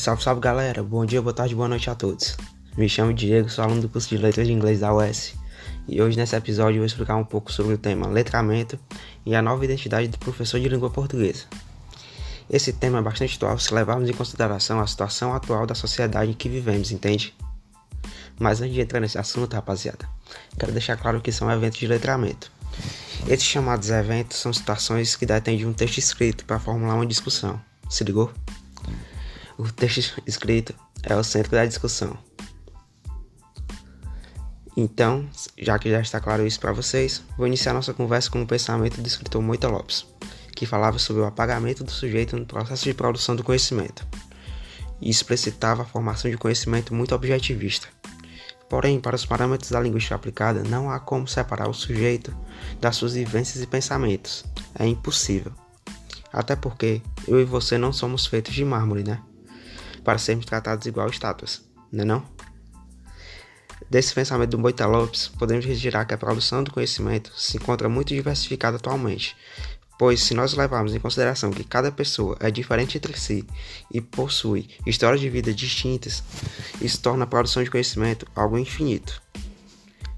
Salve, salve galera, bom dia, boa tarde, boa noite a todos. Me chamo Diego, sou aluno do curso de Letras de Inglês da UES e hoje nesse episódio eu vou explicar um pouco sobre o tema letramento e a nova identidade do professor de língua portuguesa. Esse tema é bastante atual se levarmos em consideração a situação atual da sociedade em que vivemos, entende? Mas antes de entrar nesse assunto, rapaziada, quero deixar claro que são eventos de letramento. Esses chamados eventos são situações que detêm de um texto escrito para formular uma discussão. Se ligou? O texto escrito é o centro da discussão. Então, já que já está claro isso para vocês, vou iniciar nossa conversa com o pensamento do escritor Moita Lopes, que falava sobre o apagamento do sujeito no processo de produção do conhecimento e explicitava a formação de conhecimento muito objetivista. Porém, para os parâmetros da linguística aplicada, não há como separar o sujeito das suas vivências e pensamentos. É impossível. Até porque eu e você não somos feitos de mármore, né? Para sermos tratados igual estátuas, não é não? Desse pensamento do Boita Lopes, podemos retirar que a produção do conhecimento se encontra muito diversificada atualmente, pois se nós levarmos em consideração que cada pessoa é diferente entre si e possui histórias de vida distintas, isso torna a produção de conhecimento algo infinito.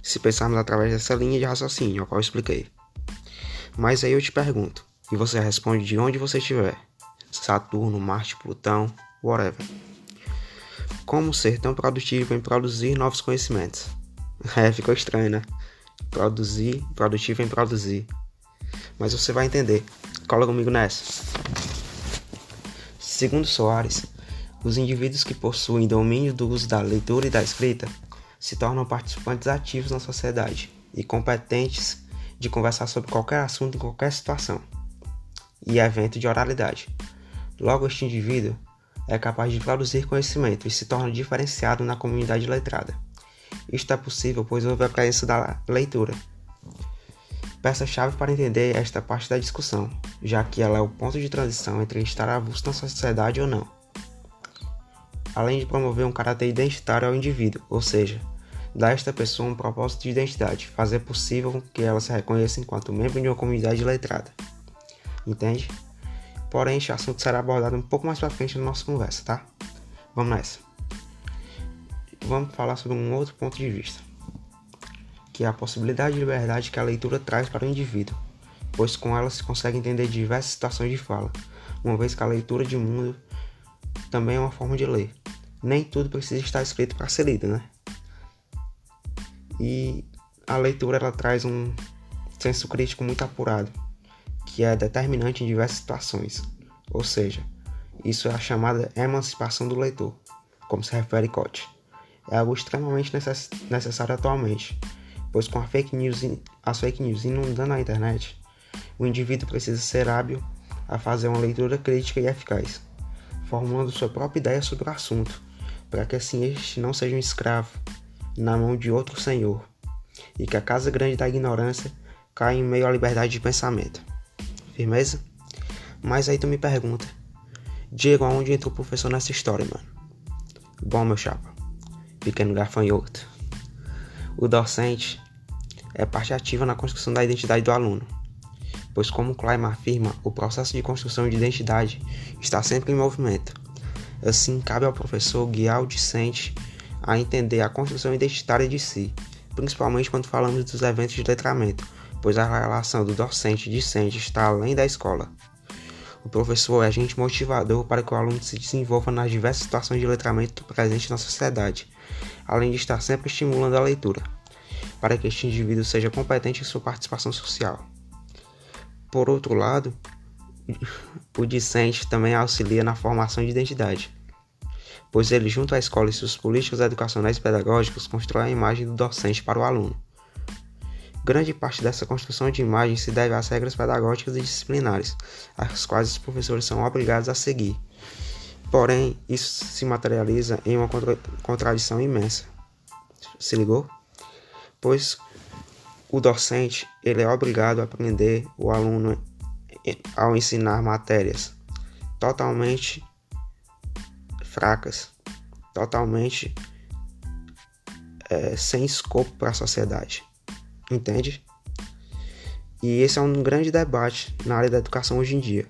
Se pensarmos através dessa linha de raciocínio, a qual eu expliquei. Mas aí eu te pergunto, e você responde de onde você estiver: Saturno, Marte, Plutão, whatever. Como ser tão produtivo em produzir novos conhecimentos? É, ficou estranho, né? Produzir, produtivo em produzir. Mas você vai entender. Cola comigo nessa. Segundo Soares, os indivíduos que possuem domínio do uso da leitura e da escrita se tornam participantes ativos na sociedade e competentes de conversar sobre qualquer assunto em qualquer situação e evento de oralidade. Logo, este indivíduo é capaz de produzir conhecimento e se torna diferenciado na comunidade letrada. Isto é possível pois houve a presença da leitura. Peça-chave para entender esta parte da discussão, já que ela é o ponto de transição entre estar avulso na sociedade ou não. Além de promover um caráter identitário ao indivíduo, ou seja, dar a esta pessoa um propósito de identidade, fazer possível que ela se reconheça enquanto membro de uma comunidade letrada. Entende? Porém, este assunto será abordado um pouco mais para frente na nossa conversa, tá? Vamos nessa. Vamos falar sobre um outro ponto de vista, que é a possibilidade de liberdade que a leitura traz para o indivíduo, pois com ela se consegue entender diversas situações de fala, uma vez que a leitura de mundo também é uma forma de ler. Nem tudo precisa estar escrito para ser lido, né? E a leitura ela traz um senso crítico muito apurado que é determinante em diversas situações, ou seja, isso é a chamada emancipação do leitor, como se refere Cote. É algo extremamente necess necessário atualmente, pois com fake news, as fake news inundando a internet, o indivíduo precisa ser hábil a fazer uma leitura crítica e eficaz, formulando sua própria ideia sobre o assunto, para que assim este não seja um escravo na mão de outro senhor, e que a casa grande da ignorância caia em meio à liberdade de pensamento. Firmeza? Mas aí tu me pergunta, Diego, aonde entra o professor nessa história, mano? Bom, meu chapa, pequeno gafanhoto. O docente é parte ativa na construção da identidade do aluno, pois, como Kleiman afirma, o processo de construção de identidade está sempre em movimento. Assim, cabe ao professor guiar o discente a entender a construção identitária de si, principalmente quando falamos dos eventos de letramento, pois a relação do docente e discente está além da escola. O professor é agente motivador para que o aluno se desenvolva nas diversas situações de letramento presentes na sociedade, além de estar sempre estimulando a leitura, para que este indivíduo seja competente em sua participação social. Por outro lado, o discente também auxilia na formação de identidade, pois ele, junto à escola e suas políticas educacionais e pedagógicas, constrói a imagem do docente para o aluno. Grande parte dessa construção de imagem se deve às regras pedagógicas e disciplinares, as quais os professores são obrigados a seguir. Porém, isso se materializa em uma contra contradição imensa. Se ligou? Pois o docente ele é obrigado a aprender o aluno ao ensinar matérias totalmente fracas, totalmente é, sem escopo para a sociedade entende? E esse é um grande debate na área da educação hoje em dia,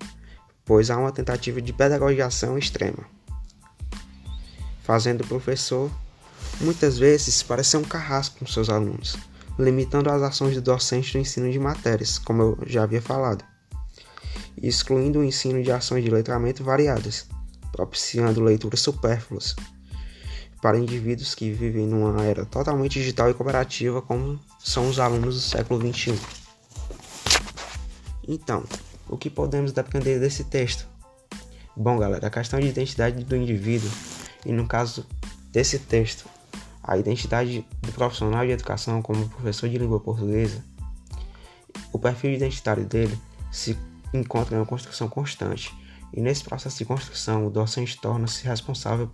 pois há uma tentativa de pedagogização extrema. fazendo o professor muitas vezes parecer um carrasco com seus alunos, limitando as ações do docente no ensino de matérias, como eu já havia falado, excluindo o ensino de ações de letramento variadas, propiciando leituras supérfluas para indivíduos que vivem numa era totalmente digital e cooperativa, como são os alunos do século XXI. Então, o que podemos aprender desse texto? Bom, galera, a questão de identidade do indivíduo, e no caso desse texto, a identidade do profissional de educação como professor de língua portuguesa, o perfil identitário dele se encontra em uma construção constante, e nesse processo de construção, o docente torna-se responsável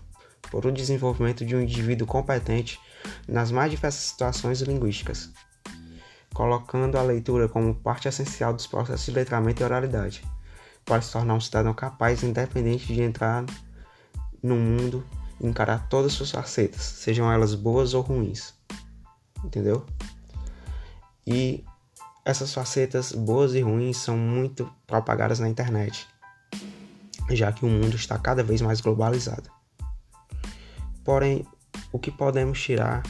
por o desenvolvimento de um indivíduo competente nas mais diversas situações linguísticas, colocando a leitura como parte essencial dos processos de letramento e oralidade para se tornar um cidadão capaz e independente de entrar no mundo e encarar todas as suas facetas, sejam elas boas ou ruins. Entendeu? E essas facetas boas e ruins são muito propagadas na internet, já que o mundo está cada vez mais globalizado. Porém, o que podemos tirar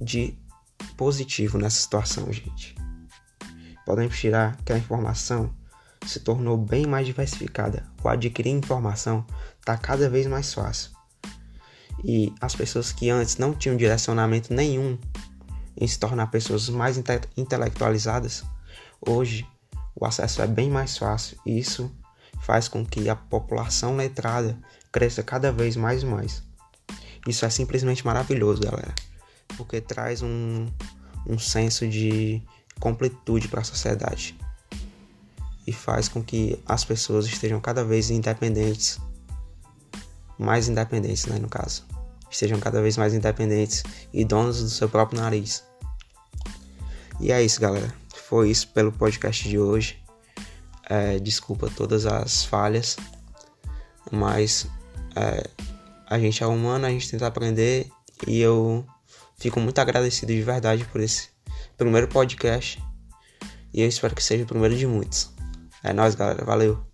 de positivo nessa situação, gente? Podemos tirar que a informação se tornou bem mais diversificada. O adquirir informação está cada vez mais fácil. E as pessoas que antes não tinham direcionamento nenhum em se tornar pessoas mais inte intelectualizadas, hoje o acesso é bem mais fácil e isso faz com que a população letrada cresça cada vez mais e mais. Isso é simplesmente maravilhoso, galera, porque traz um, um senso de completude para a sociedade e faz com que as pessoas estejam cada vez independentes, mais independentes, né, no caso, estejam cada vez mais independentes e donos do seu próprio nariz. E é isso, galera. Foi isso pelo podcast de hoje. É, desculpa todas as falhas, mas é, a gente é humano, a gente tenta aprender e eu fico muito agradecido de verdade por esse primeiro podcast e eu espero que seja o primeiro de muitos. É nóis, galera. Valeu.